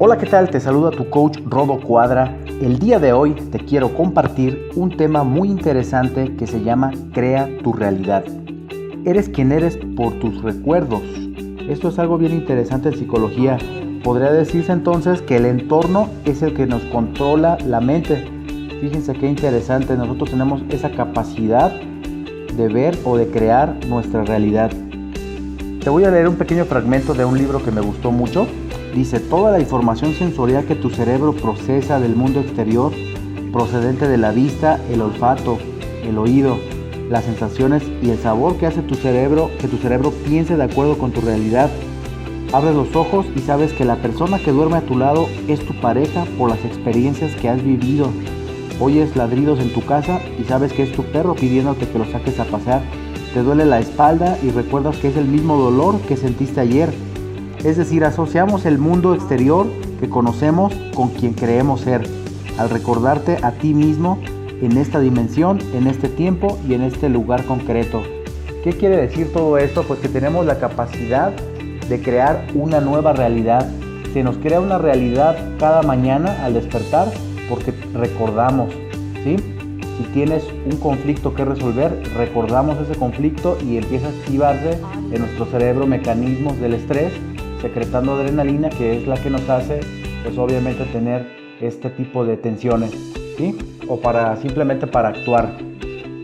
Hola, ¿qué tal? Te saluda tu coach Rodo Cuadra. El día de hoy te quiero compartir un tema muy interesante que se llama Crea tu realidad. Eres quien eres por tus recuerdos. Esto es algo bien interesante en psicología. Podría decirse entonces que el entorno es el que nos controla la mente. Fíjense qué interesante, nosotros tenemos esa capacidad de ver o de crear nuestra realidad. Te voy a leer un pequeño fragmento de un libro que me gustó mucho Dice, toda la información sensorial que tu cerebro procesa del mundo exterior, procedente de la vista, el olfato, el oído, las sensaciones y el sabor que hace tu cerebro, que tu cerebro piense de acuerdo con tu realidad. Abres los ojos y sabes que la persona que duerme a tu lado es tu pareja por las experiencias que has vivido. Oyes ladridos en tu casa y sabes que es tu perro pidiéndote que lo saques a pasear. Te duele la espalda y recuerdas que es el mismo dolor que sentiste ayer es decir, asociamos el mundo exterior que conocemos con quien creemos ser, al recordarte a ti mismo en esta dimensión, en este tiempo y en este lugar concreto. ¿Qué quiere decir todo esto? Pues que tenemos la capacidad de crear una nueva realidad. Se nos crea una realidad cada mañana al despertar porque recordamos, ¿sí? Si tienes un conflicto que resolver, recordamos ese conflicto y empieza a activarse en nuestro cerebro mecanismos del estrés secretando adrenalina, que es la que nos hace, pues obviamente tener este tipo de tensiones, ¿sí? O para simplemente para actuar.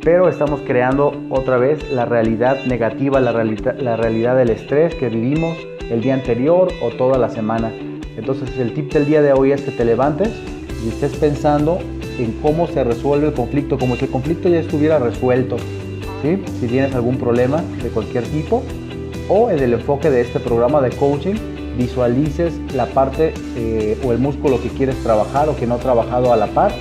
Pero estamos creando otra vez la realidad negativa, la, realidad, la realidad del estrés que vivimos el día anterior o toda la semana. Entonces el tip del día de hoy es que te levantes y estés pensando en cómo se resuelve el conflicto, como si el conflicto ya estuviera resuelto. ¿sí? Si tienes algún problema de cualquier tipo, o en el enfoque de este programa de coaching visualices la parte eh, o el músculo que quieres trabajar o que no ha trabajado a la par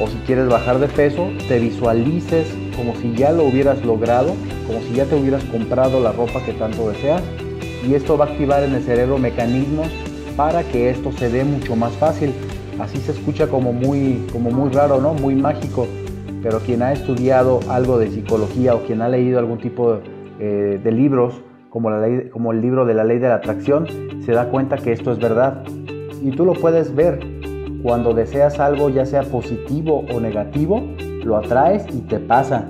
o si quieres bajar de peso te visualices como si ya lo hubieras logrado como si ya te hubieras comprado la ropa que tanto deseas y esto va a activar en el cerebro mecanismos para que esto se dé mucho más fácil. Así se escucha como muy como muy raro no muy mágico. Pero quien ha estudiado algo de psicología o quien ha leído algún tipo de eh, libros como, la ley, como el libro de la ley de la atracción, se da cuenta que esto es verdad. Y tú lo puedes ver. Cuando deseas algo, ya sea positivo o negativo, lo atraes y te pasa.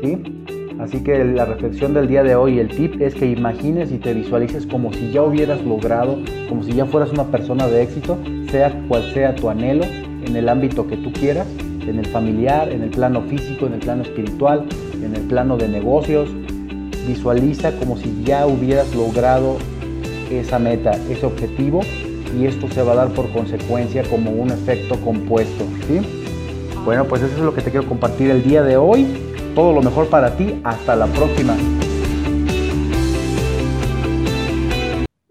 ¿sí? Así que la reflexión del día de hoy, el tip es que imagines y te visualices como si ya hubieras logrado, como si ya fueras una persona de éxito, sea cual sea tu anhelo, en el ámbito que tú quieras, en el familiar, en el plano físico, en el plano espiritual, en el plano de negocios, Visualiza como si ya hubieras logrado esa meta, ese objetivo y esto se va a dar por consecuencia como un efecto compuesto. ¿sí? Bueno, pues eso es lo que te quiero compartir el día de hoy. Todo lo mejor para ti. Hasta la próxima.